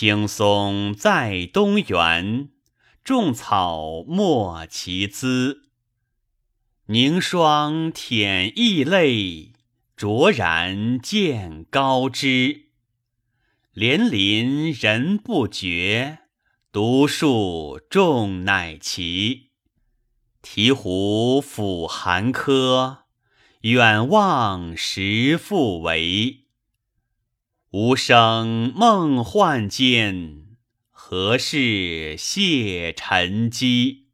青松在东园，种草没其姿。凝霜舔异泪，灼然见高枝。连林人不觉，独树众乃齐。醍醐抚寒柯，远望时复为。无声梦幻间，何事谢沉积？